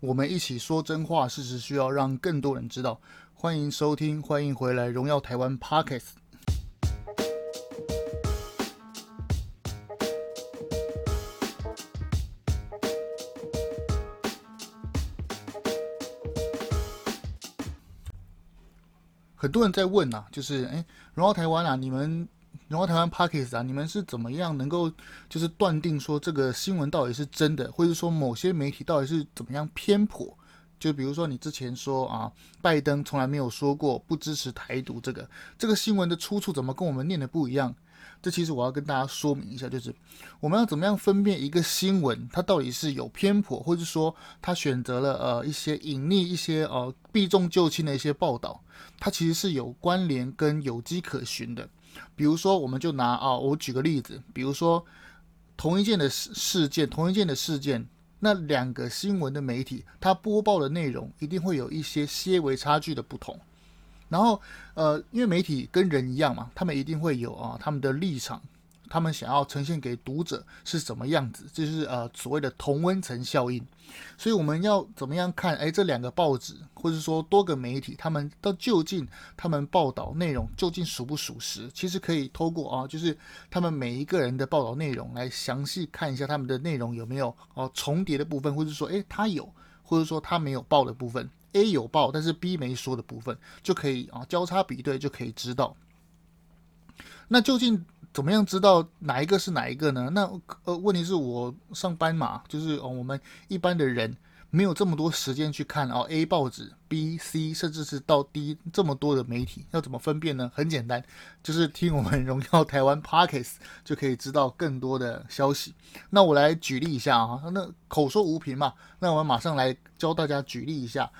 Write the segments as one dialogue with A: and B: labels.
A: 我们一起说真话，事实需要让更多人知道。欢迎收听，欢迎回来，荣耀台湾 Podcast。很多人在问啊，就是哎，荣耀台湾啊，你们。然后台湾 Podcast 啊，你们是怎么样能够就是断定说这个新闻到底是真的，或者说某些媒体到底是怎么样偏颇？就比如说你之前说啊，拜登从来没有说过不支持台独，这个这个新闻的出处怎么跟我们念的不一样？这其实我要跟大家说明一下，就是我们要怎么样分辨一个新闻它到底是有偏颇，或者说他选择了呃一些隐匿一些呃避重就轻的一些报道，它其实是有关联跟有迹可循的。比如说，我们就拿啊，我举个例子，比如说同一件的事事件，同一件的事件，那两个新闻的媒体，它播报的内容一定会有一些些微差距的不同。然后，呃，因为媒体跟人一样嘛，他们一定会有啊他们的立场。他们想要呈现给读者是什么样子，就是呃所谓的同温层效应。所以我们要怎么样看？哎，这两个报纸或者说多个媒体，他们到究竟他们报道内容究竟属不属实？其实可以透过啊，就是他们每一个人的报道内容来详细看一下他们的内容有没有哦重叠的部分，或者说哎他有，或者说他没有报的部分，A 有报但是 B 没说的部分，就可以啊交叉比对就可以知道。那究竟？怎么样知道哪一个是哪一个呢？那呃，问题是我上班嘛，就是哦，我们一般的人没有这么多时间去看哦，A 报纸、B、C，甚至是到 D 这么多的媒体，要怎么分辨呢？很简单，就是听我们荣耀台湾 Parkes 就可以知道更多的消息。那我来举例一下啊，那口说无凭嘛，那我们马上来教大家举例一下。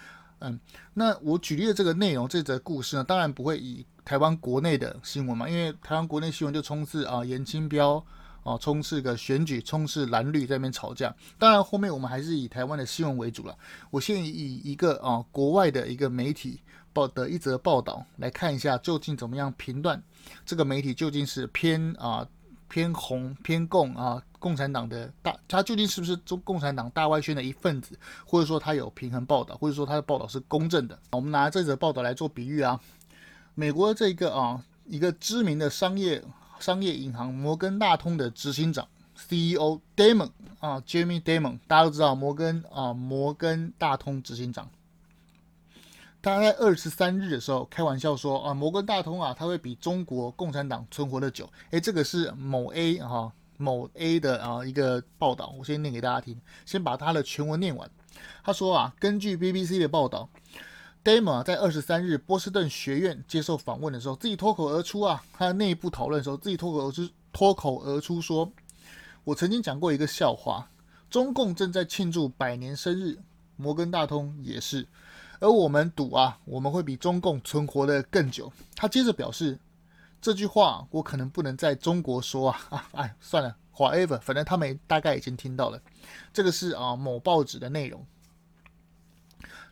A: 嗯，那我举例的这个内容，这则故事呢，当然不会以台湾国内的新闻嘛，因为台湾国内新闻就充斥啊颜清标啊，充斥个选举，充斥蓝绿在那边吵架。当然后面我们还是以台湾的新闻为主了。我先以一个啊国外的一个媒体报的一则报道来看一下，究竟怎么样评断这个媒体究竟是偏啊偏红偏共啊。共产党的大，他究竟是不是中共产党大外宣的一份子，或者说他有平衡报道，或者说他的报道是公正的？我们拿这则报道来做比喻啊，美国这个啊一个知名的商业商业银行摩根大通的执行长 CEO Damon 啊，Jamie Damon，大家都知道摩根啊摩根大通执行长，他在二十三日的时候开玩笑说啊，摩根大通啊，他会比中国共产党存活的久。诶，这个是某 A 哈。某 A 的啊一个报道，我先念给大家听，先把他的全文念完。他说啊，根据 BBC 的报道，Damon 在二十三日波士顿学院接受访问的时候，自己脱口而出啊，他内部讨论的时候，自己脱口而出，脱口而出说：“我曾经讲过一个笑话，中共正在庆祝百年生日，摩根大通也是，而我们赌啊，我们会比中共存活得更久。”他接着表示。这句话我可能不能在中国说啊啊！哎，算了，whatever，反正他们大概已经听到了。这个是啊某报纸的内容。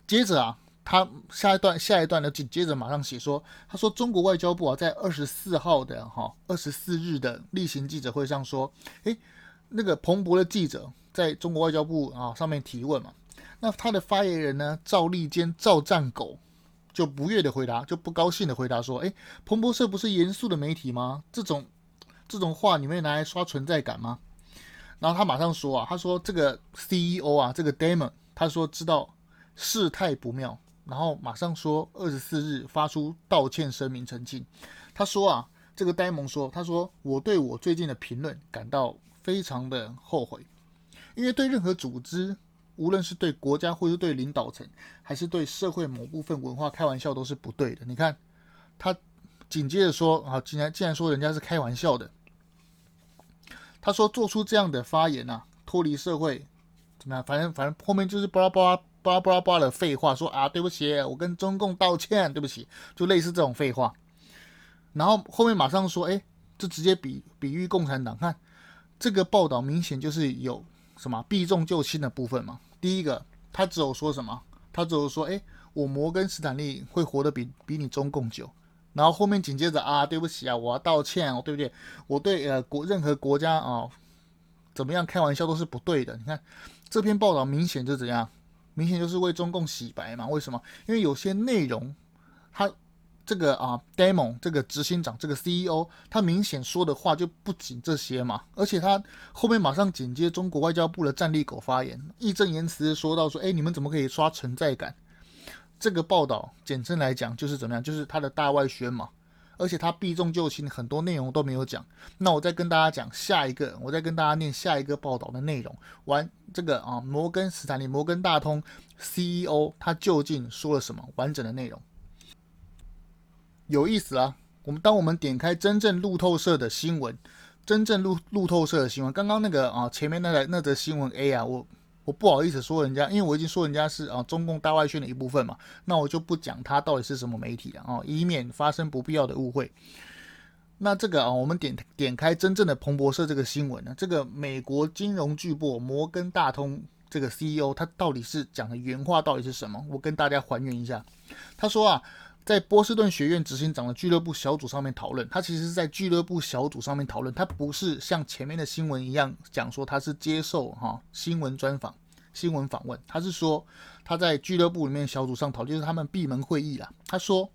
A: 接着啊，他下一段下一段呢，紧接着马上写说，他说中国外交部啊，在二十四号的哈二十四日的例行记者会上说，诶，那个彭博的记者在中国外交部啊上面提问嘛，那他的发言人呢赵立坚赵战狗。就不悦的回答，就不高兴的回答说：“哎，彭博社不是严肃的媒体吗？这种这种话你们拿来刷存在感吗？”然后他马上说：“啊，他说这个 CEO 啊，这个 Damon，他说知道事态不妙，然后马上说二十四日发出道歉声明澄清。他说啊，这个呆萌说，他说我对我最近的评论感到非常的后悔，因为对任何组织。”无论是对国家，或是对领导层，还是对社会某部分文化开玩笑，都是不对的。你看，他紧接着说啊，竟然竟然说人家是开玩笑的。他说做出这样的发言啊，脱离社会怎么样？反正反正后面就是巴拉巴拉巴拉巴拉巴拉的废话，说啊，对不起，我跟中共道歉，对不起，就类似这种废话。然后后面马上说，哎，就直接比比喻共产党。看这个报道，明显就是有什么避重就轻的部分嘛。第一个，他只有说什么？他只有说，哎，我摩根斯坦利会活得比比你中共久。然后后面紧接着啊，对不起啊，我要道歉哦，对不对？我对呃国任何国家啊，怎么样开玩笑都是不对的。你看这篇报道明显就怎样，明显就是为中共洗白嘛。为什么？因为有些内容，他这个啊，Damon 这个执行长这个 CEO，他明显说的话就不仅这些嘛，而且他后面马上紧接中国外交部的战力狗发言，义正言辞的说到说，哎，你们怎么可以刷存在感？这个报道简称来讲就是怎么样？就是他的大外宣嘛。而且他避重就轻，很多内容都没有讲。那我再跟大家讲下一个，我再跟大家念下一个报道的内容。完这个啊，摩根斯坦利、摩根大通 CEO 他究竟说了什么完整的内容？有意思啊！我们当我们点开真正路透社的新闻，真正路路透社的新闻，刚刚那个啊前面那个那则新闻 A 啊，我。我不好意思说人家，因为我已经说人家是啊中共大外宣的一部分嘛，那我就不讲他到底是什么媒体了啊，以免发生不必要的误会。那这个啊，我们点点开真正的彭博社这个新闻呢，这个美国金融巨擘摩根大通这个 CEO 他到底是讲的原话到底是什么？我跟大家还原一下，他说啊。在波士顿学院执行长的俱乐部小组上面讨论，他其实是在俱乐部小组上面讨论，他不是像前面的新闻一样讲说他是接受哈新闻专访、新闻访问，他是说他在俱乐部里面小组上讨论，就是他们闭门会议啦。他说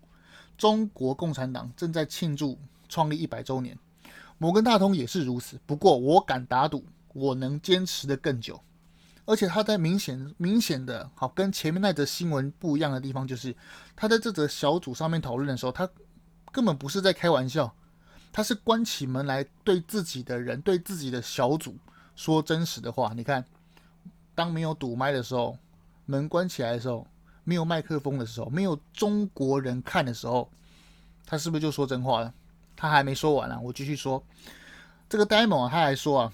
A: 中国共产党正在庆祝创立一百周年，摩根大通也是如此。不过我敢打赌，我能坚持得更久。而且他在明显明显的好跟前面那则新闻不一样的地方，就是他在这则小组上面讨论的时候，他根本不是在开玩笑，他是关起门来对自己的人、对自己的小组说真实的话。你看，当没有堵麦的时候，门关起来的时候，没有麦克风的时候，没有中国人看的时候，他是不是就说真话了？他还没说完啊，我继续说，这个 Damon 啊，他还说啊。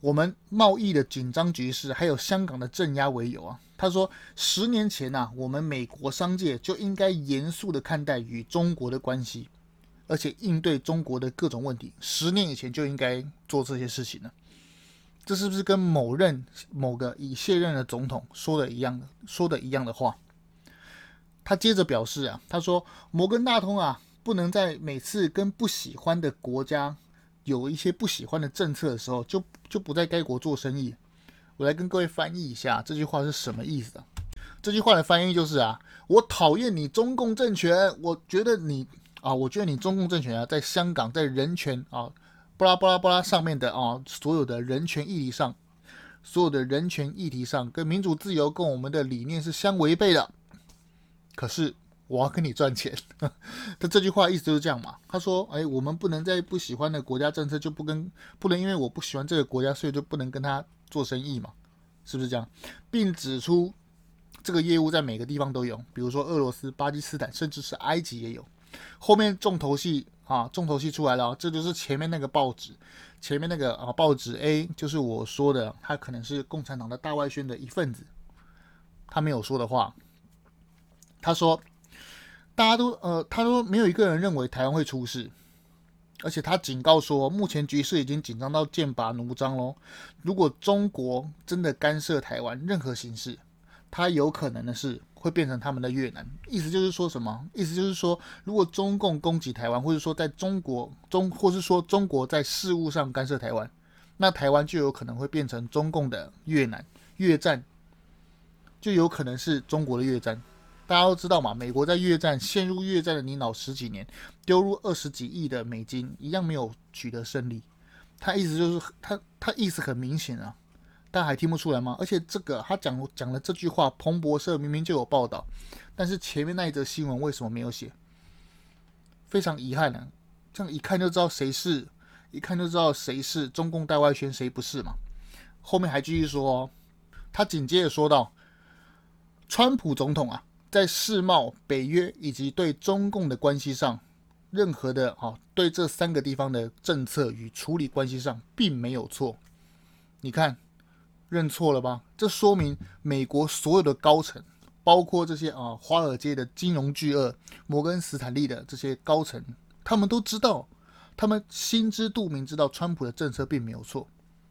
A: 我们贸易的紧张局势，还有香港的镇压为由啊，他说十年前呐、我们美国商界就应该严肃的看待与中国的关系，而且应对中国的各种问题。十年以前就应该做这些事情了。这是不是跟某任某个已卸任的总统说的一样的，说的一样的话？他接着表示啊，他说摩根大通啊，不能在每次跟不喜欢的国家。有一些不喜欢的政策的时候，就就不在该国做生意。我来跟各位翻译一下这句话是什么意思啊？这句话的翻译就是啊，我讨厌你中共政权，我觉得你啊，我觉得你中共政权啊，在香港在人权啊，巴拉巴拉巴拉上面的啊，所有的人权议题上，所有的人权议题上，跟民主自由跟我们的理念是相违背的。可是。我要跟你赚钱，他这句话意思就是这样嘛。他说：“哎，我们不能在不喜欢的国家政策就不跟，不能因为我不喜欢这个国家，所以就不能跟他做生意嘛，是不是这样？”并指出这个业务在每个地方都有，比如说俄罗斯、巴基斯坦，甚至是埃及也有。后面重头戏啊，重头戏出来了，这就是前面那个报纸，前面那个啊报纸 A，就是我说的，他可能是共产党的大外宣的一份子，他没有说的话，他说。大家都呃，他说没有一个人认为台湾会出事，而且他警告说，目前局势已经紧张到剑拔弩张喽。如果中国真的干涉台湾任何形式，他有可能的是会变成他们的越南。意思就是说什么？意思就是说，如果中共攻击台湾，或者说在中国中，或是说中国在事务上干涉台湾，那台湾就有可能会变成中共的越南，越战就有可能是中国的越战。大家都知道嘛，美国在越战陷入越战的泥淖十几年，丢入二十几亿的美金，一样没有取得胜利。他意思就是，他他意思很明显啊，大家还听不出来吗？而且这个他讲讲了这句话，彭博社明明就有报道，但是前面那一则新闻为什么没有写？非常遗憾呢、啊，这样一看就知道谁是，一看就知道谁是中共大外宣，谁不是嘛。后面还继续说、他紧接着说道，川普总统啊。在世贸、北约以及对中共的关系上，任何的啊，对这三个地方的政策与处理关系上，并没有错。你看，认错了吧？这说明美国所有的高层，包括这些啊，华尔街的金融巨鳄、摩根斯坦利的这些高层，他们都知道，他们心知肚明，知道川普的政策并没有错。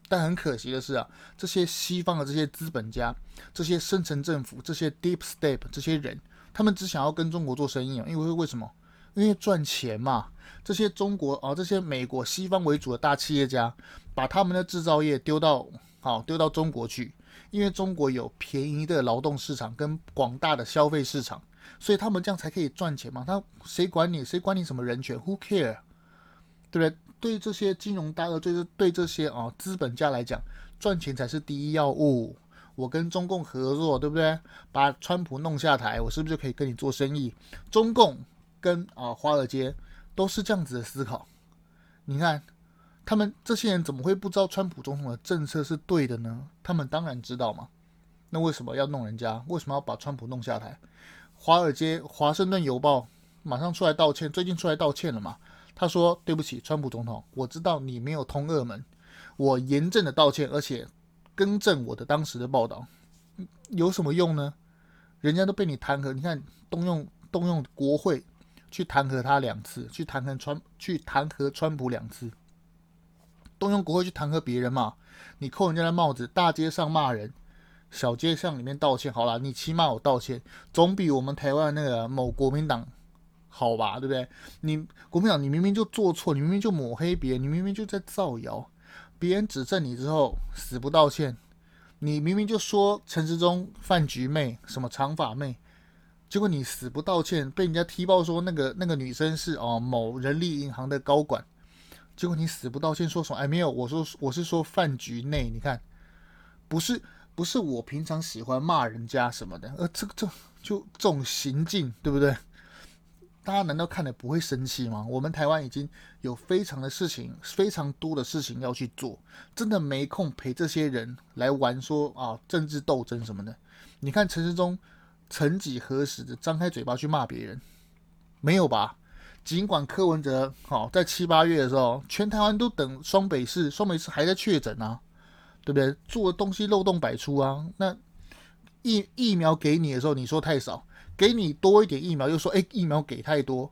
A: 但很可惜的是啊，这些西方的这些资本家、这些深层政府、这些 deep state 这些人，他们只想要跟中国做生意啊，因为为什么？因为赚钱嘛。这些中国啊，这些美国西方为主的大企业家，把他们的制造业丢到好丢到中国去，因为中国有便宜的劳动市场跟广大的消费市场，所以他们这样才可以赚钱嘛。他谁管你？谁管你什么人权？Who care？对不对？对这些金融大鳄，对这对这些啊资本家来讲，赚钱才是第一要务。我跟中共合作，对不对？把川普弄下台，我是不是就可以跟你做生意？中共跟啊华尔街都是这样子的思考。你看，他们这些人怎么会不知道川普总统的政策是对的呢？他们当然知道嘛。那为什么要弄人家？为什么要把川普弄下台？华尔街《华盛顿邮报》马上出来道歉，最近出来道歉了嘛？他说：“对不起，川普总统，我知道你没有通俄门，我严正的道歉，而且。”更正我的当时的报道，有什么用呢？人家都被你弹劾，你看动用动用国会去弹劾他两次，去弹劾川去弹劾川普两次，动用国会去弹劾别人嘛？你扣人家的帽子，大街上骂人，小街巷里面道歉，好啦，你起码我道歉，总比我们台湾那个某国民党好吧？对不对？你国民党，你明明就做错，你明明就抹黑别人，你明明就在造谣。别人指证你之后死不道歉，你明明就说陈时中饭局妹什么长发妹，结果你死不道歉，被人家踢爆说那个那个女生是哦某人力银行的高管，结果你死不道歉，说什么哎没有，我说我是说饭局内，你看不是不是我平常喜欢骂人家什么的，呃这个这就这种行径对不对？大家难道看了不会生气吗？我们台湾已经有非常的事情，非常多的事情要去做，真的没空陪这些人来玩说啊政治斗争什么的。你看陈时中曾几何时的张开嘴巴去骂别人，没有吧？尽管柯文哲好在七八月的时候，全台湾都等双北市，双北市还在确诊啊，对不对？做的东西漏洞百出啊。那疫疫苗给你的时候，你说太少。给你多一点疫苗，又说哎，疫苗给太多，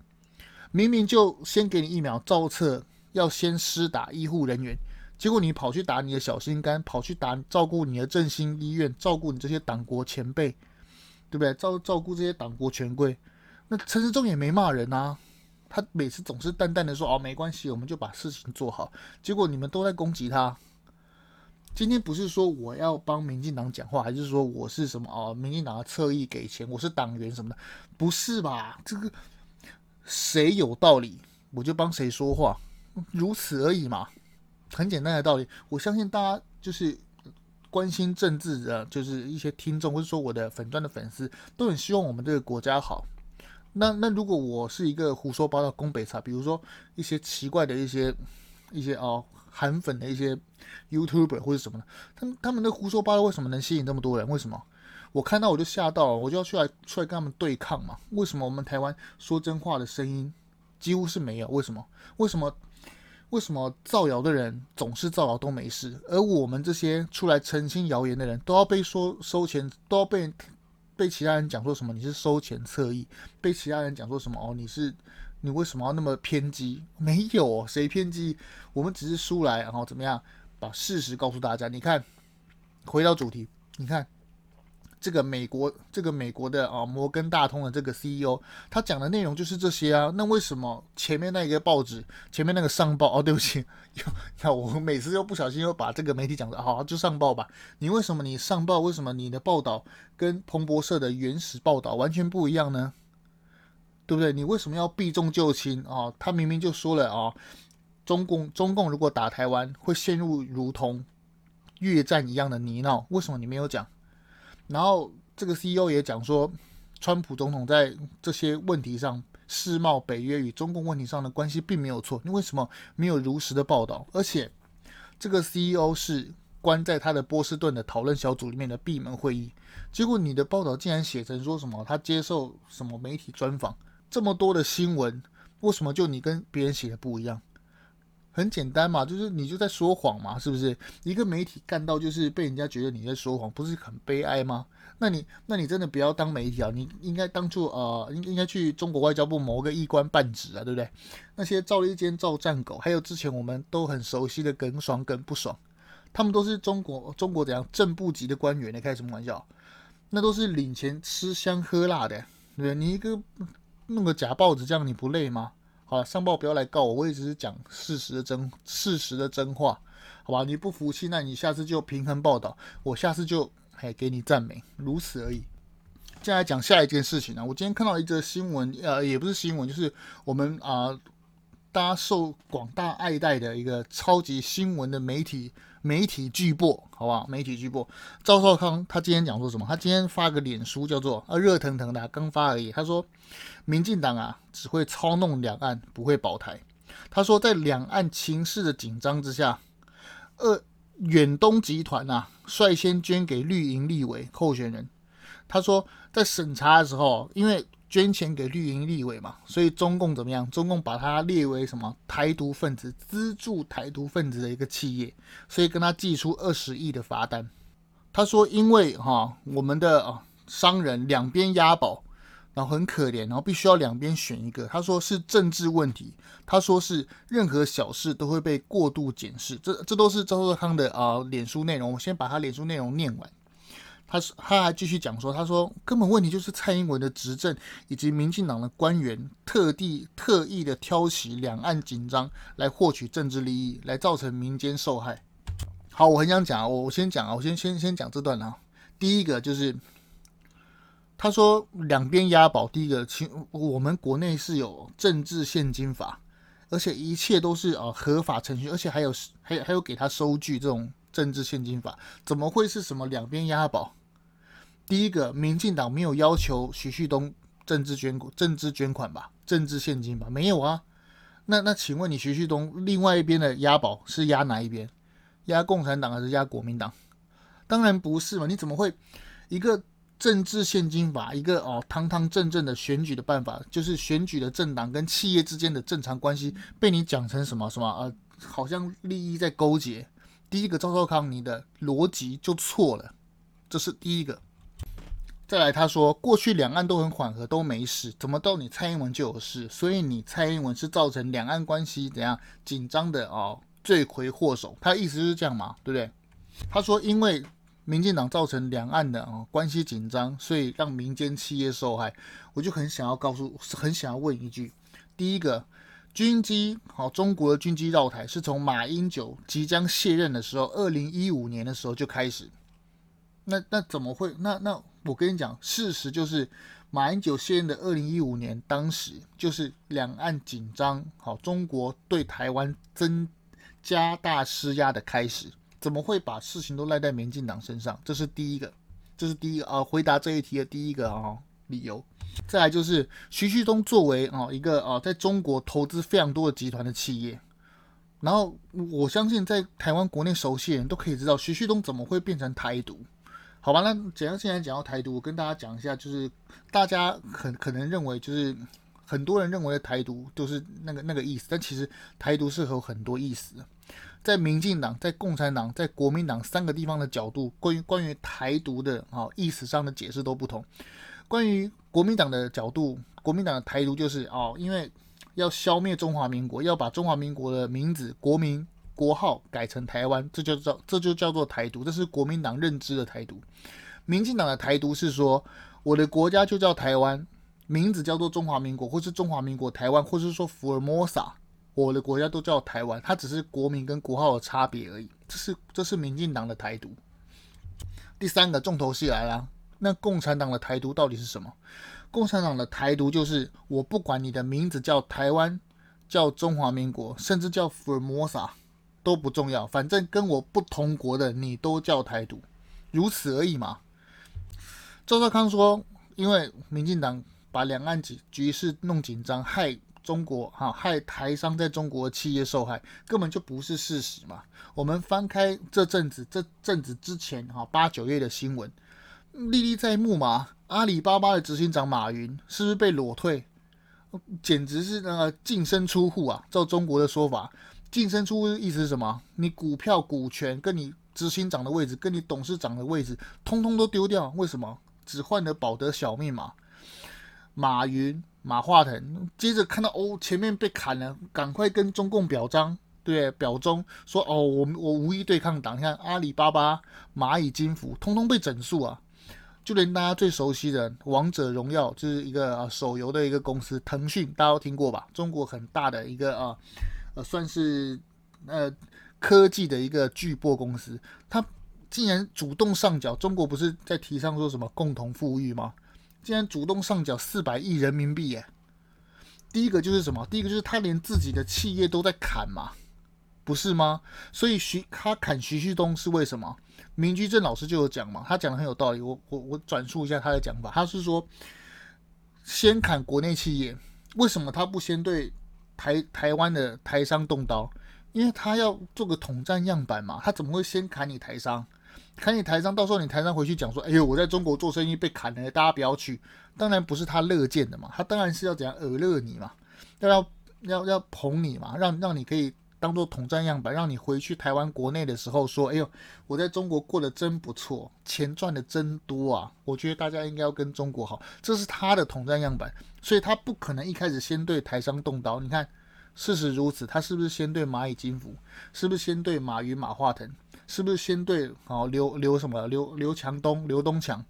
A: 明明就先给你疫苗，照册要先施打医护人员，结果你跑去打你的小心肝，跑去打照顾你的振兴医院，照顾你这些党国前辈，对不对？照照顾这些党国权贵，那陈时中也没骂人啊，他每次总是淡淡的说哦，没关系，我们就把事情做好，结果你们都在攻击他。今天不是说我要帮民进党讲话，还是说我是什么哦？民进党的侧翼给钱，我是党员什么的？不是吧？这个谁有道理，我就帮谁说话，如此而已嘛，很简单的道理。我相信大家就是关心政治的，就是一些听众，或者说我的粉钻的粉丝，都很希望我们这个国家好。那那如果我是一个胡说八道、攻北茶，比如说一些奇怪的一些一些哦。韩粉的一些 YouTuber 或者什么的，他们他们的胡说八道为什么能吸引这么多人？为什么？我看到我就吓到了，我就要出来出来跟他们对抗嘛？为什么我们台湾说真话的声音几乎是没有？为什么？为什么？为什么造谣的人总是造谣都没事，而我们这些出来澄清谣言的人都要被说收钱，都要被被其他人讲说什么你是收钱侧翼，被其他人讲说什么哦你是。你为什么要那么偏激？没有，谁偏激？我们只是出来，然后怎么样把事实告诉大家？你看，回到主题，你看这个美国，这个美国的啊摩根大通的这个 CEO，他讲的内容就是这些啊。那为什么前面那个报纸，前面那个上报？哦，对不起，那我每次又不小心又把这个媒体讲的，好，就上报吧。你为什么你上报？为什么你的报道跟彭博社的原始报道完全不一样呢？对不对？你为什么要避重就轻啊？他明明就说了啊，中共中共如果打台湾，会陷入如同越战一样的泥淖。为什么你没有讲？然后这个 CEO 也讲说，川普总统在这些问题上，世贸、北约与中共问题上的关系并没有错。你为什么没有如实的报道？而且这个 CEO 是关在他的波士顿的讨论小组里面的闭门会议，结果你的报道竟然写成说什么他接受什么媒体专访。这么多的新闻，为什么就你跟别人写的不一样？很简单嘛，就是你就在说谎嘛，是不是？一个媒体干到就是被人家觉得你在说谎，不是很悲哀吗？那你那你真的不要当媒体啊，你应该当初呃，应应该去中国外交部某个一官半职啊，对不对？那些赵立坚、赵战狗，还有之前我们都很熟悉的耿爽、耿不爽，他们都是中国中国怎样正部级的官员？你开什么玩笑？那都是领钱吃香喝辣的，对不对？你一个。弄个假报纸，这样你不累吗？好了，上报不要来告我，我也只是讲事实的真事实的真话，好吧？你不服气，那你下次就平衡报道，我下次就哎给你赞美，如此而已。接下来讲下一件事情呢，我今天看到一则新闻，呃，也不是新闻，就是我们啊。大家受广大爱戴的一个超级新闻的媒体媒体巨擘，好不好？媒体巨擘赵少康，他今天讲说什么？他今天发个脸书，叫做啊热腾腾的，刚发而已。他说，民进党啊只会操弄两岸，不会保台。他说，在两岸情势的紧张之下，呃远东集团啊率先捐给绿营立委候选人。他说，在审查的时候，因为捐钱给绿营立委嘛，所以中共怎么样？中共把他列为什么台独分子，资助台独分子的一个企业，所以跟他寄出二十亿的罚单。他说，因为哈我们的啊商人两边押宝，然后很可怜，然后必须要两边选一个。他说是政治问题，他说是任何小事都会被过度检视。这这都是赵少康的啊脸书内容。我先把他脸书内容念完。他是他还继续讲说，他说根本问题就是蔡英文的执政以及民进党的官员特地特意的挑起两岸紧张来获取政治利益，来造成民间受害。好，我很想讲，我我先讲啊，我先先先讲这段啊。第一个就是他说两边押宝，第一个，其我们国内是有政治献金法，而且一切都是啊合法程序，而且还有还有还有给他收据这种政治献金法，怎么会是什么两边押宝？第一个，民进党没有要求徐旭东政治捐政治捐款吧，政治现金吧，没有啊。那那请问你徐旭东另外一边的押宝是押哪一边？押共产党还是押国民党？当然不是嘛，你怎么会一个政治献金法，一个哦堂堂正正的选举的办法，就是选举的政党跟企业之间的正常关系，被你讲成什么什么呃，好像利益在勾结。第一个赵少康，你的逻辑就错了，这是第一个。再来，他说过去两岸都很缓和，都没事，怎么到你蔡英文就有事？所以你蔡英文是造成两岸关系怎样紧张的哦罪魁祸首。他的意思是这样嘛，对不对？他说因为民进党造成两岸的哦关系紧张，所以让民间企业受害。我就很想要告诉，很想要问一句：第一个，军机好，中国的军机绕台是从马英九即将卸任的时候，二零一五年的时候就开始。那那怎么会？那那我跟你讲，事实就是马英九卸任的二零一五年，当时就是两岸紧张，好，中国对台湾增加大施压的开始。怎么会把事情都赖在民进党身上？这是第一个，这是第一个啊，回答这一题的第一个啊理由。再来就是徐旭东作为啊一个啊在中国投资非常多的集团的企业，然后我相信在台湾国内熟悉的人都可以知道，徐旭东怎么会变成台独。好吧，那怎样现在讲到台独，我跟大家讲一下，就是大家很可能认为，就是很多人认为的台独都是那个那个意思，但其实台独是有很多意思。在民进党、在共产党、在国民党三个地方的角度，关于关于台独的啊意思上的解释都不同。关于国民党的角度，国民党的台独就是哦，因为要消灭中华民国，要把中华民国的名字、国民。国号改成台湾，这就叫这就叫做台独，这是国民党认知的台独。民进党的台独是说，我的国家就叫台湾，名字叫做中华民国，或是中华民国台湾，或是说福尔摩沙，我的国家都叫台湾，它只是国名跟国号的差别而已。这是这是民进党的台独。第三个重头戏来了，那共产党的台独到底是什么？共产党的台独就是我不管你的名字叫台湾，叫中华民国，甚至叫福尔摩沙。都不重要，反正跟我不同国的你都叫台独，如此而已嘛。赵少康说，因为民进党把两岸局局势弄紧张，害中国哈，害台商在中国企业受害，根本就不是事实嘛。我们翻开这阵子这阵子之前哈八九月的新闻，历历在目嘛。阿里巴巴的执行长马云是不是被裸退？简直是那个净身出户啊！照中国的说法。净身出户意思是什么？你股票、股权跟你执行长的位置、跟你董事长的位置，通通都丢掉。为什么？只换了保德小命嘛。马云、马化腾接着看到哦，前面被砍了，赶快跟中共表彰，对，表忠说哦，我们我无意对抗党。你看阿里巴巴、蚂蚁金服，通通被整肃啊。就连大家最熟悉的《王者荣耀》，就是一个啊手游的一个公司，腾讯，大家都听过吧？中国很大的一个啊，呃算是呃科技的一个巨擘公司，它竟然主动上缴。中国不是在提倡说什么共同富裕吗？竟然主动上缴四百亿人民币耶！第一个就是什么？第一个就是他连自己的企业都在砍嘛。不是吗？所以徐他砍徐旭东是为什么？明居正老师就有讲嘛，他讲的很有道理。我我我转述一下他的讲法，他是说先砍国内企业，为什么他不先对台台湾的台商动刀？因为他要做个统战样板嘛，他怎么会先砍你台商？砍你台商，到时候你台商回去讲说，哎呦，我在中国做生意被砍了，大家不要去。当然不是他乐见的嘛，他当然是要怎样耳乐你嘛，要要要要捧你嘛，让让你可以。当做统战样板，让你回去台湾国内的时候说：“哎呦，我在中国过得真不错，钱赚的真多啊！”我觉得大家应该要跟中国好，这是他的统战样板，所以他不可能一开始先对台商动刀。你看，事实如此，他是不是先对蚂蚁金服？是不是先对马云、马化腾？是不是先对哦刘刘什么刘刘强东、刘东强？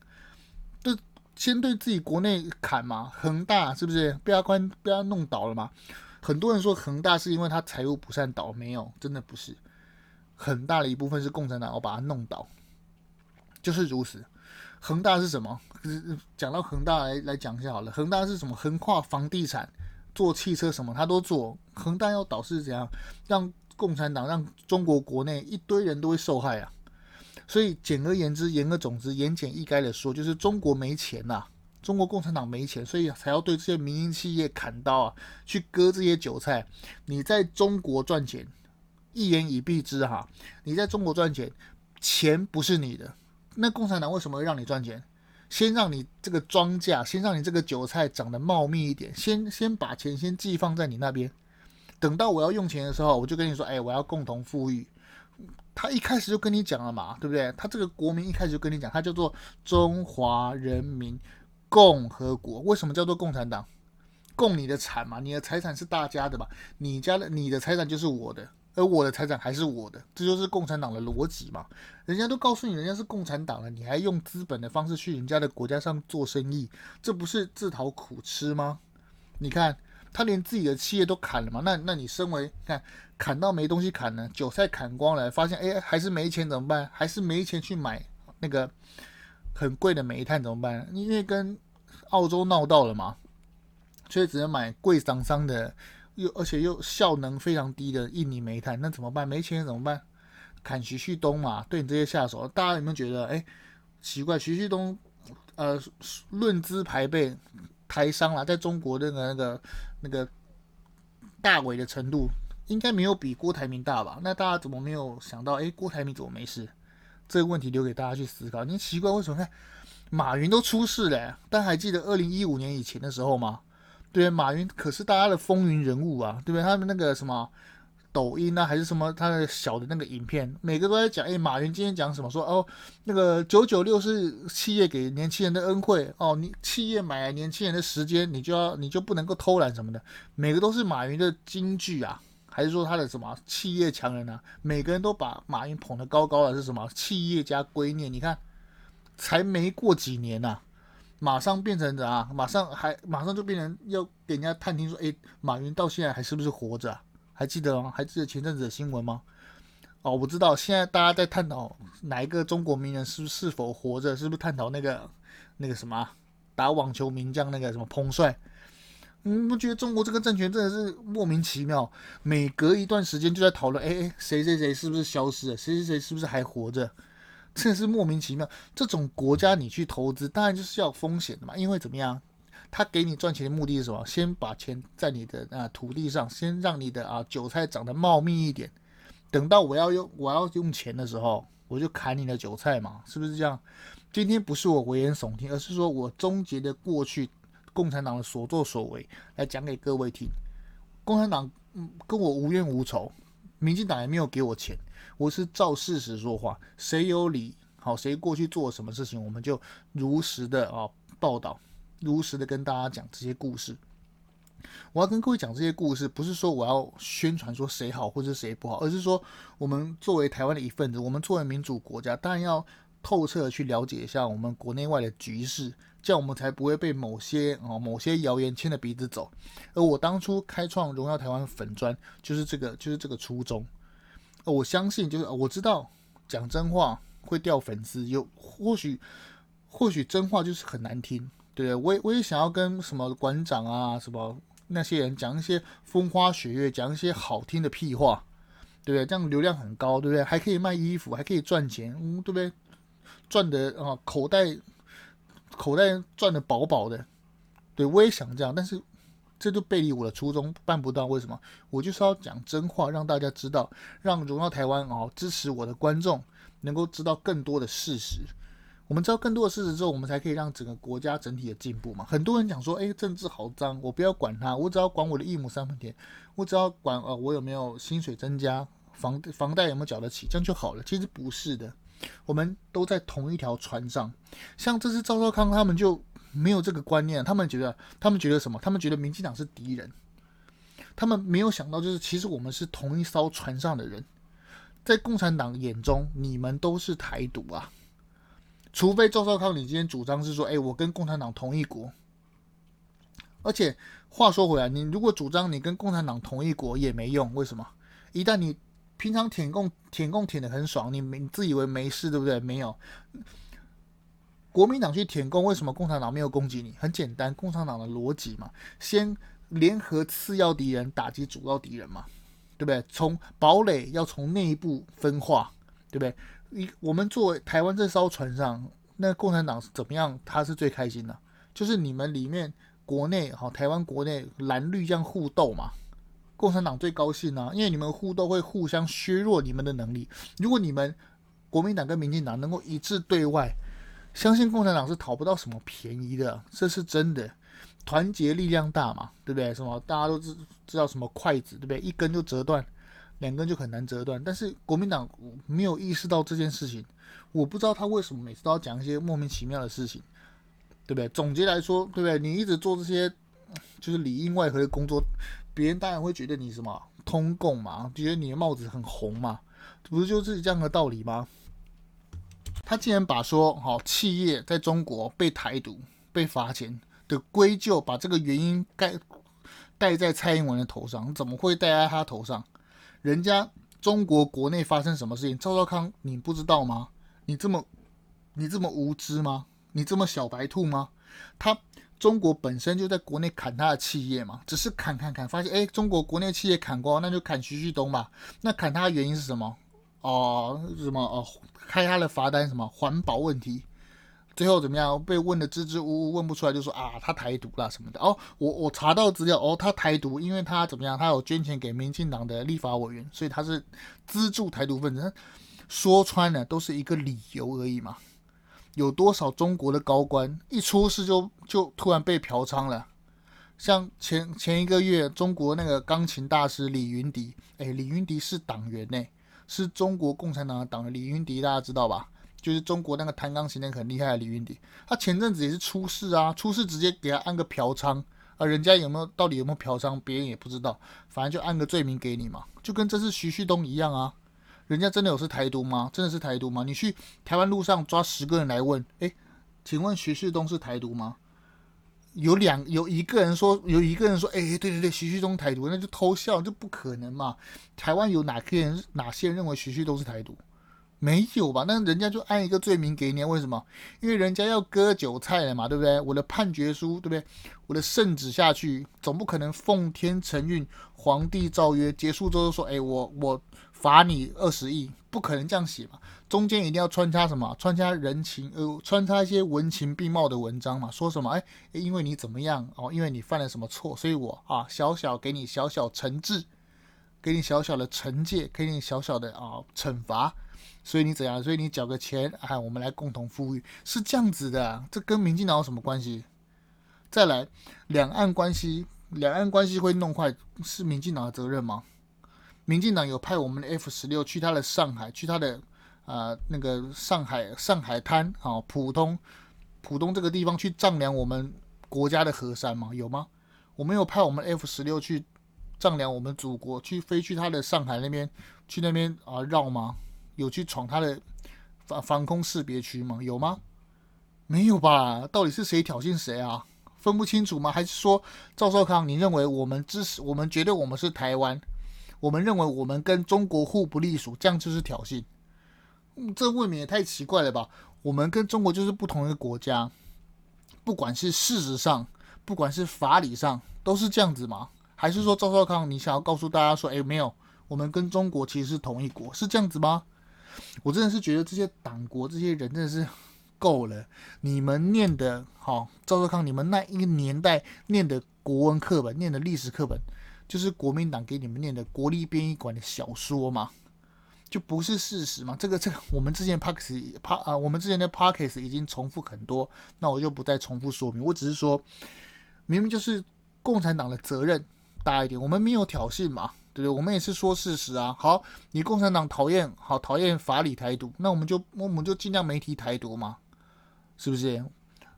A: 这先对自己国内砍嘛？恒大是不是被他关被他弄倒了嘛？很多人说恒大是因为他财务不善倒，没有，真的不是，很大的一部分是共产党要把它弄倒，就是如此。恒大是什么？讲到恒大来来讲一下好了。恒大是什么？横跨房地产、做汽车什么，他都做。恒大要倒是怎样？让共产党、让中国国内一堆人都会受害啊。所以简而言之，言而总之，言简意赅的说，就是中国没钱呐、啊。中国共产党没钱，所以才要对这些民营企业砍刀啊，去割这些韭菜。你在中国赚钱，一言以蔽之哈，你在中国赚钱，钱不是你的。那共产党为什么会让你赚钱？先让你这个庄稼，先让你这个韭菜长得茂密一点，先先把钱先寄放在你那边。等到我要用钱的时候，我就跟你说，哎，我要共同富裕。他一开始就跟你讲了嘛，对不对？他这个国民一开始就跟你讲，他叫做中华人民。共和国为什么叫做共产党？共你的产嘛，你的财产是大家的吧？你家的你的财产就是我的，而我的财产还是我的，这就是共产党的逻辑嘛。人家都告诉你人家是共产党了，你还用资本的方式去人家的国家上做生意，这不是自讨苦吃吗？你看他连自己的企业都砍了嘛，那那你身为看砍到没东西砍呢，韭菜砍光了，发现哎还是没钱怎么办？还是没钱去买那个。很贵的煤炭怎么办？因为跟澳洲闹到了嘛，所以只能买贵桑桑的，又而且又效能非常低的印尼煤炭。那怎么办？没钱怎么办？砍徐旭东嘛，对你这些下手，大家有没有觉得？哎，奇怪，徐旭东，呃，论资排辈，台商啦，在中国那个那个那个大伟的程度，应该没有比郭台铭大吧？那大家怎么没有想到？哎，郭台铭怎么没事？这个问题留给大家去思考。你奇怪为什么看马云都出事了？但还记得二零一五年以前的时候吗？对，马云可是大家的风云人物啊，对不对？他们那个什么抖音啊，还是什么他的小的那个影片，每个都在讲。哎，马云今天讲什么？说哦，那个九九六是企业给年轻人的恩惠哦，你企业买来年轻人的时间，你就要你就不能够偷懒什么的，每个都是马云的金句啊。还是说他的什么企业强人啊？每个人都把马云捧得高高的，是什么企业家观念？你看，才没过几年呐、马上变成怎样？马上还马上就变成要给人家探听说，哎，马云到现在还是不是活着、还记得吗？还记得前阵子的新闻吗？哦，我知道，现在大家在探讨哪一个中国名人是是否活着，是不是探讨那个那个什么打网球名将那个什么彭帅？你不觉得中国这个政权真的是莫名其妙？每隔一段时间就在讨论，哎哎，谁谁谁是不是消失了？谁谁谁是不是还活着？真的是莫名其妙。这种国家你去投资，当然就是要风险的嘛。因为怎么样，他给你赚钱的目的是什么？先把钱在你的啊土地上，先让你的啊韭菜长得茂密一点。等到我要用我要用钱的时候，我就砍你的韭菜嘛，是不是这样？今天不是我危言耸听，而是说我终结的过去。共产党的所作所为来讲给各位听。共产党嗯跟我无冤无仇，民进党也没有给我钱，我是照事实说话。谁有理好，谁过去做什么事情，我们就如实的啊报道，如实的跟大家讲这些故事。我要跟各位讲这些故事，不是说我要宣传说谁好或者谁不好，而是说我们作为台湾的一份子，我们作为民主国家，当然要透彻的去了解一下我们国内外的局势，这样我们才不会被某些啊某些谣言牵着鼻子走。而我当初开创荣耀台湾粉专，就是这个就是这个初衷。而我相信，就是我知道讲真话会掉粉丝，有或许或许真话就是很难听，对不对？我也我也想要跟什么馆长啊什么那些人讲一些风花雪月，讲一些好听的屁话。对不对？这样流量很高，对不对？还可以卖衣服，还可以赚钱，嗯，对不对？赚的啊，口袋口袋赚的饱饱的。对，我也想这样，但是这就背离我的初衷，办不到。为什么？我就是要讲真话，让大家知道，让荣耀台湾哦，支持我的观众能够知道更多的事实。我们知道更多的事实之后，我们才可以让整个国家整体的进步嘛。很多人讲说，哎，政治好脏，我不要管它，我只要管我的一亩三分田，我只要管呃，我有没有薪水增加。房房贷有没有缴得起，这样就好了。其实不是的，我们都在同一条船上。像这次赵少康他们就没有这个观念，他们觉得他们觉得什么？他们觉得民进党是敌人，他们没有想到就是其实我们是同一艘船上的人。在共产党眼中，你们都是台独啊，除非赵少康你今天主张是说，哎，我跟共产党同一国。而且话说回来，你如果主张你跟共产党同一国也没用，为什么？一旦你平常舔共舔共舔得很爽，你没自以为没事，对不对？没有，国民党去舔共，为什么共产党没有攻击你？很简单，共产党的逻辑嘛，先联合次要敌人打击主要敌人嘛，对不对？从堡垒要从内部分化，对不对？你我们作为台湾这艘船上，那共产党怎么样？他是最开心的，就是你们里面国内哈，台湾国内蓝绿这样互斗嘛。共产党最高兴啊，因为你们互斗会互相削弱你们的能力。如果你们国民党跟民进党能够一致对外，相信共产党是讨不到什么便宜的，这是真的。团结力量大嘛，对不对？什么大家都知知道什么筷子，对不对？一根就折断，两根就很难折断。但是国民党没有意识到这件事情，我不知道他为什么每次都要讲一些莫名其妙的事情，对不对？总结来说，对不对？你一直做这些就是里应外合的工作。别人当然会觉得你什么通共嘛，觉得你的帽子很红嘛，不是就是这样的道理吗？他竟然把说好企业在中国被台独被罚钱的归咎，把这个原因盖戴在蔡英文的头上，怎么会戴在他头上？人家中国国内发生什么事情，赵少康你不知道吗？你这么你这么无知吗？你这么小白兔吗？他。中国本身就在国内砍他的企业嘛，只是砍砍砍，发现哎，中国国内企业砍光，那就砍徐旭东吧。那砍他的原因是什么？哦，什么哦，开他的罚单什么环保问题？最后怎么样？被问的支支吾吾，问不出来，就说啊，他台独啦什么的。哦，我我查到资料，哦，他台独，因为他怎么样？他有捐钱给民进党的立法委员，所以他是资助台独分子。说穿了，都是一个理由而已嘛。有多少中国的高官一出事就就突然被嫖娼了？像前前一个月，中国那个钢琴大师李云迪，哎，李云迪是党员呢，是中国共产党的党员。李云迪大家知道吧？就是中国那个弹钢琴那个很厉害的李云迪。他前阵子也是出事啊，出事直接给他按个嫖娼啊，人家有没有到底有没有嫖娼，别人也不知道，反正就按个罪名给你嘛，就跟这次徐旭东一样啊。人家真的有是台独吗？真的是台独吗？你去台湾路上抓十个人来问，诶，请问徐旭东是台独吗？有两有一个人说，有一个人说，诶，对对对，徐旭东台独，那就偷笑，这不可能嘛？台湾有哪个人哪些人认为徐旭东是台独？没有吧？那人家就按一个罪名给你，为什么？因为人家要割韭菜了嘛，对不对？我的判决书，对不对？我的圣旨下去，总不可能奉天承运，皇帝诏曰，结束之后说，诶，我我。罚你二十亿，不可能这样写嘛？中间一定要穿插什么？穿插人情，呃，穿插一些文情并茂的文章嘛？说什么？哎，因为你怎么样哦？因为你犯了什么错，所以我啊，小小给你小小惩治，给你小小的惩戒，给你小小的啊惩罚，所以你怎样？所以你缴个钱，哎，我们来共同富裕，是这样子的。这跟民进党有什么关系？再来，两岸关系，两岸关系会弄坏，是民进党的责任吗？民进党有派我们的 F 十六去他的上海，去他的啊、那个上海上海滩啊浦东浦东这个地方去丈量我们国家的河山吗？有吗？我们有派我们 F 十六去丈量我们祖国，去飞去他的上海那边去那边啊绕吗？有去闯他的防防空识别区吗？有吗？没有吧？到底是谁挑衅谁啊？分不清楚吗？还是说赵少康，你认为我们支持，我们觉得我们是台湾，我们认为我们跟中国互不隶属，这样就是挑衅？这未免也太奇怪了吧？我们跟中国就是不同的国家，不管是事实上，不管是法理上，都是这样子吗？还是说赵少康，你想要告诉大家说，哎，没有，我们跟中国其实是同一国，是这样子吗？我真的是觉得这些党国这些人真的是。够了！你们念的好，赵少康，你们那一个年代念的国文课本、念的历史课本，就是国民党给你们念的国立编译馆的小说嘛，就不是事实嘛？这个这个，我们之前 Podcast 啊，我们之前的 Parks 已经重复很多，那我就不再重复说明。我只是说，明明就是共产党的责任大一点，我们没有挑衅嘛，对不对？我们也是说事实啊。好，你共产党讨厌，好讨厌法理台独，那我们就我们就尽量没提台独嘛。是不是？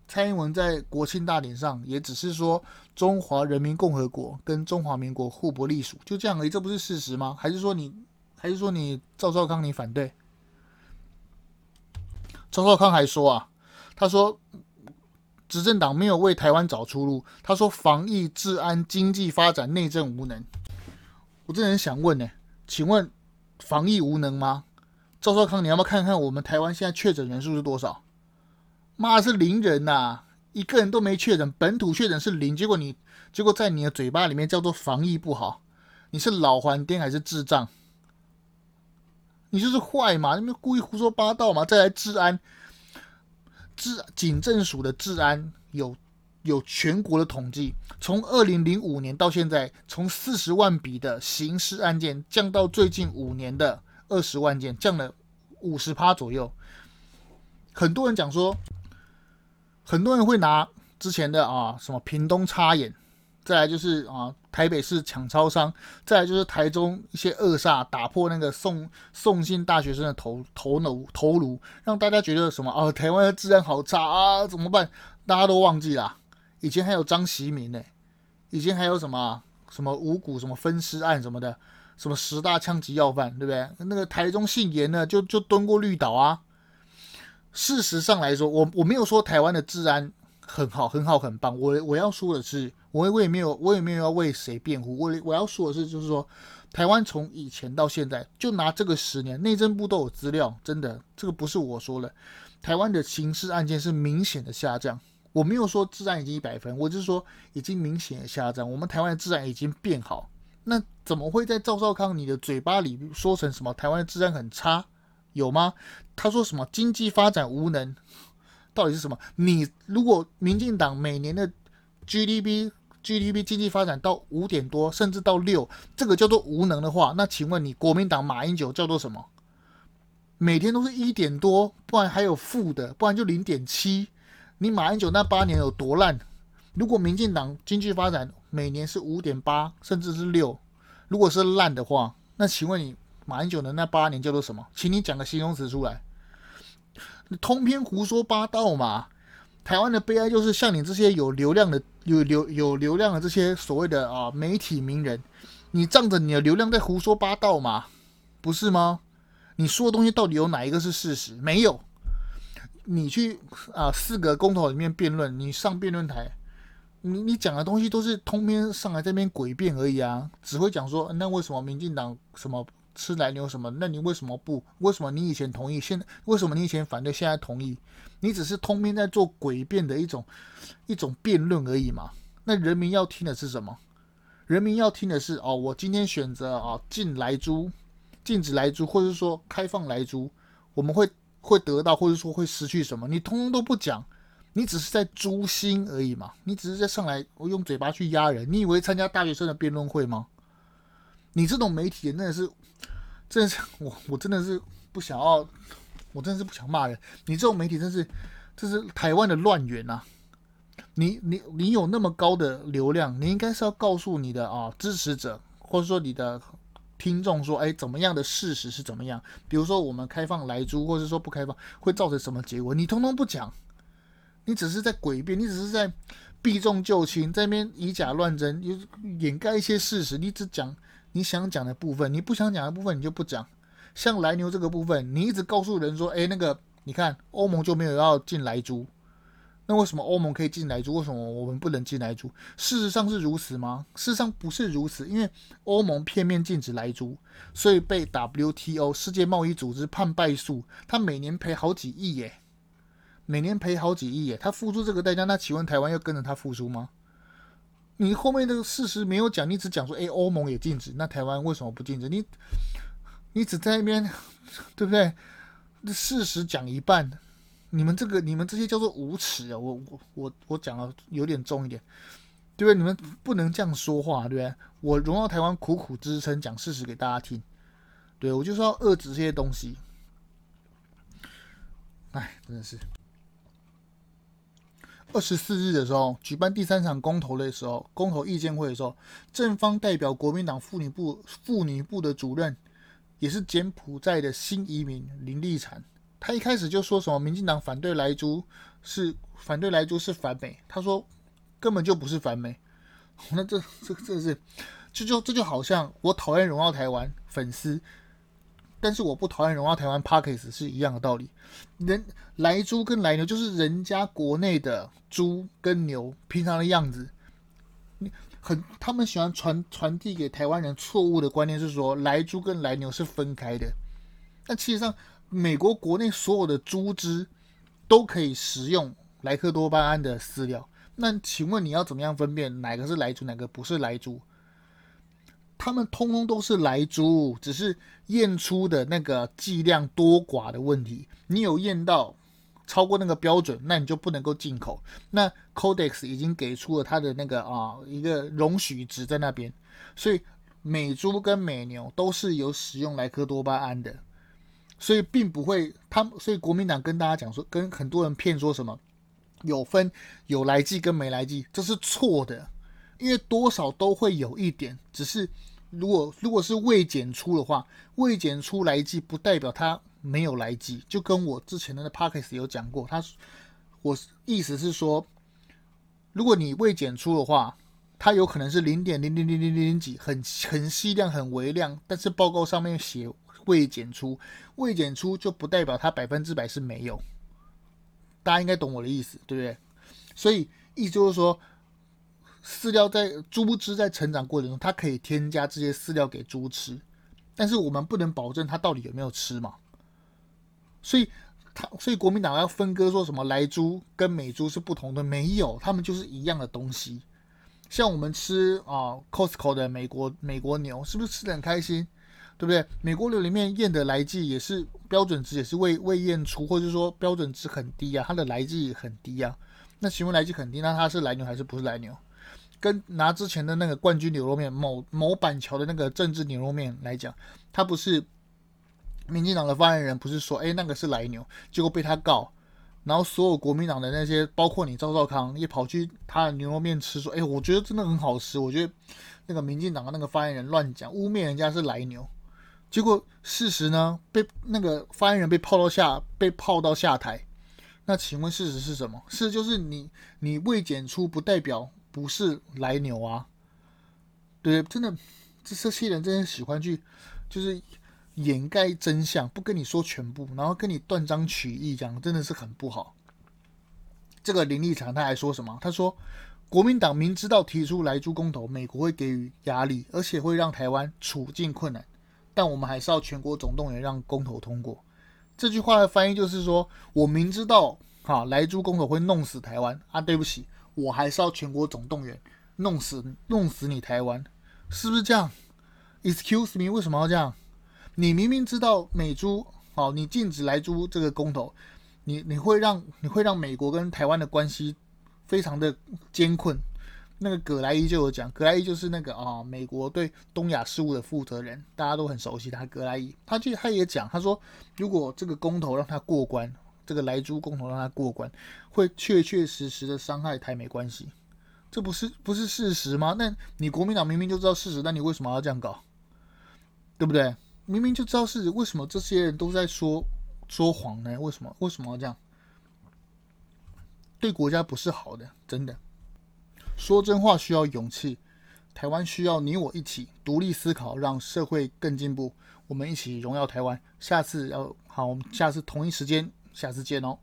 A: 蔡英文在国庆大典上也只是说中华人民共和国跟中华民国互不隶属，就这样而已，这不是事实吗？还是说你，还是说你赵少康你反对？赵少康还说啊，他说执政党没有为台湾找出路，他说防疫、治安、经济发展、内政无能。我真的很想问呢，请问防疫无能吗？赵少康，你要不要看看我们台湾现在确诊人数是多少？妈是零人呐、一个人都没确诊，本土确诊是零，结果你结果在你的嘴巴里面叫做防疫不好，你是老还颠还是智障？你就是坏嘛，你们故意胡说八道嘛？再来治安，治警政署的治安有有全国的统计，从二零零五年到现在，从四十万笔的刑事案件降到最近五年的二十万件，降了五十趴左右。很多人讲说。很多人会拿之前的啊什么屏东插眼，再来就是啊台北市抢超商，再来就是台中一些恶煞打破那个送送信大学生的头头颅头颅，让大家觉得什么啊台湾的治安好差啊怎么办？大家都忘记了，以前还有张锡民呢，以前还有什么什么五股什么分尸案什么的，什么十大枪击要犯对不对？那个台中姓严的就就蹲过绿岛啊。事实上来说，我我没有说台湾的治安很好、很好、很棒。我我要说的是，我我也没有我也没有要为谁辩护。我我要说的是，就是说，台湾从以前到现在，就拿这个十年，内政部都有资料，真的，这个不是我说的。台湾的刑事案件是明显的下降。我没有说治安已经一百分，我就是说已经明显的下降。我们台湾的治安已经变好，那怎么会在赵少康你的嘴巴里说成什么台湾的治安很差？有吗？他说什么经济发展无能，到底是什么？你如果民进党每年的 GDP GDP 经济发展到五点多，甚至到六，这个叫做无能的话，那请问你国民党马英九叫做什么？每天都是一点多，不然还有负的，不然就零点七。你马英九那八年有多烂？如果民进党经济发展每年是五点八，甚至是六，如果是烂的话，那请问你？马英九的那八年叫做什么？请你讲个形容词出来。通篇胡说八道嘛！台湾的悲哀就是像你这些有流量的、有流有流量的这些所谓的啊媒体名人，你仗着你的流量在胡说八道嘛？不是吗？你说的东西到底有哪一个是事实？没有。你去啊四个公投里面辩论，你上辩论台，你你讲的东西都是通篇上来这边诡辩而已啊，只会讲说那为什么民进党什么？吃奶牛什么？那你为什么不？为什么你以前同意，现在为什么你以前反对，现在同意？你只是通篇在做诡辩的一种一种辩论而已嘛？那人民要听的是什么？人民要听的是哦，我今天选择啊禁来猪，禁止来猪，或者说开放来猪，我们会会得到，或者说会失去什么？你通通都不讲，你只是在诛心而已嘛？你只是在上来我用嘴巴去压人？你以为参加大学生的辩论会吗？你这种媒体真的是。真是我，我真的是不想要，我真的是不想骂人。你这种媒体真是，这是台湾的乱源呐！你你你有那么高的流量，你应该是要告诉你的啊支持者，或者说你的听众说，哎，怎么样的事实是怎么样？比如说我们开放来租，或者说不开放，会造成什么结果？你通通不讲，你只是在诡辩，你只是在避重就轻，在那边以假乱真，掩盖一些事实，你只讲。你想讲的部分，你不想讲的部分，你就不讲。像莱牛这个部分，你一直告诉人说，哎，那个你看欧盟就没有要进莱猪，那为什么欧盟可以进莱猪？为什么我们不能进莱猪？事实上是如此吗？事实上不是如此，因为欧盟片面禁止莱猪，所以被 WTO 世界贸易组织判败诉，他每年赔好几亿耶，每年赔好几亿耶，他付出这个代价，那请问台湾要跟着他付出吗？你后面那个事实没有讲，你只讲说，哎，欧盟也禁止，那台湾为什么不禁止？你，你只在那边，对不对？事实讲一半，你们这个，你们这些叫做无耻啊！我我我我讲的有点重一点，对不对？你们不能这样说话，对不对？我荣耀台湾苦苦支撑，讲事实给大家听，对，我就是要遏制这些东西。哎，真的是。二十四日的时候，举办第三场公投的时候，公投意见会的时候，正方代表国民党妇女部妇女部的主任，也是柬埔寨的新移民林立产，他一开始就说什么民进党反对莱猪是反对莱猪是反美，他说根本就不是反美，那这这这是这就这就好像我讨厌荣耀台湾粉丝。但是我不讨厌荣耀台湾 Podcast 是一样的道理。人莱猪跟莱牛就是人家国内的猪跟牛平常的样子。很他们喜欢传传递给台湾人错误的观念是说莱猪跟莱牛是分开的。但其实上，美国国内所有的猪只都可以食用莱克多巴胺的饲料。那请问你要怎么样分辨哪个是莱猪，哪个不是莱猪？他们通通都是来猪，只是验出的那个剂量多寡的问题。你有验到超过那个标准，那你就不能够进口。那 Codex 已经给出了它的那个啊一个容许值在那边，所以美猪跟美牛都是有使用莱克多巴胺的，所以并不会。他们所以国民党跟大家讲说，跟很多人骗说什么有分有来剂跟没来剂，这是错的。因为多少都会有一点，只是如果如果是未检出的话，未检出来剂不代表它没有来剂，就跟我之前的那 podcast 有讲过，他我意思是说，如果你未检出的话，它有可能是零点零零零零零几，很很细量很微量，但是报告上面写未检出，未检出就不代表它百分之百是没有，大家应该懂我的意思，对不对？所以意思就是说。饲料在猪只在成长过程中，它可以添加这些饲料给猪吃，但是我们不能保证它到底有没有吃嘛。所以，它所以国民党要分割说什么来猪跟美猪是不同的，没有，他们就是一样的东西。像我们吃啊 Costco 的美国美国牛，是不是吃的很开心？对不对？美国牛里面验的来剂也是标准值，也是未未验出，或者说标准值很低啊，它的来剂很低啊。那请问来剂很低，那它是来牛还是不是来牛？跟拿之前的那个冠军牛肉面，某某板桥的那个政治牛肉面来讲，他不是民进党的发言人，不是说哎那个是来牛，结果被他告，然后所有国民党的那些，包括你赵少康也跑去他的牛肉面吃，说哎我觉得真的很好吃，我觉得那个民进党的那个发言人乱讲，污蔑人家是来牛，结果事实呢被那个发言人被泡到下被泡到下台，那请问事实是什么？事实就是你你未检出不代表。不是来牛啊，对，真的，这这些人真的喜欢去，就是掩盖真相，不跟你说全部，然后跟你断章取义，这样真的是很不好。这个林立场他还说什么？他说，国民党明知道提出莱猪公投，美国会给予压力，而且会让台湾处境困难，但我们还是要全国总动员让公投通过。这句话的翻译就是说，我明知道哈莱猪公投会弄死台湾啊，对不起。我还是要全国总动员，弄死弄死你台湾，是不是这样？Excuse me，为什么要这样？你明明知道美猪，好，你禁止莱猪这个公投，你你会让你会让美国跟台湾的关系非常的艰困。那个葛莱伊就有讲，葛莱伊就是那个啊，美国对东亚事务的负责人，大家都很熟悉他。葛莱伊，他就他也讲，他说如果这个公投让他过关。这个莱猪公投让他过关，会确确实实的伤害台美关系，这不是不是事实吗？那你国民党明明就知道事实，那你为什么要这样搞？对不对？明明就知道事实，为什么这些人都在说说谎呢？为什么为什么要这样？对国家不是好的，真的。说真话需要勇气，台湾需要你我一起独立思考，让社会更进步。我们一起荣耀台湾。下次要好，我们下次同一时间。下次见哦。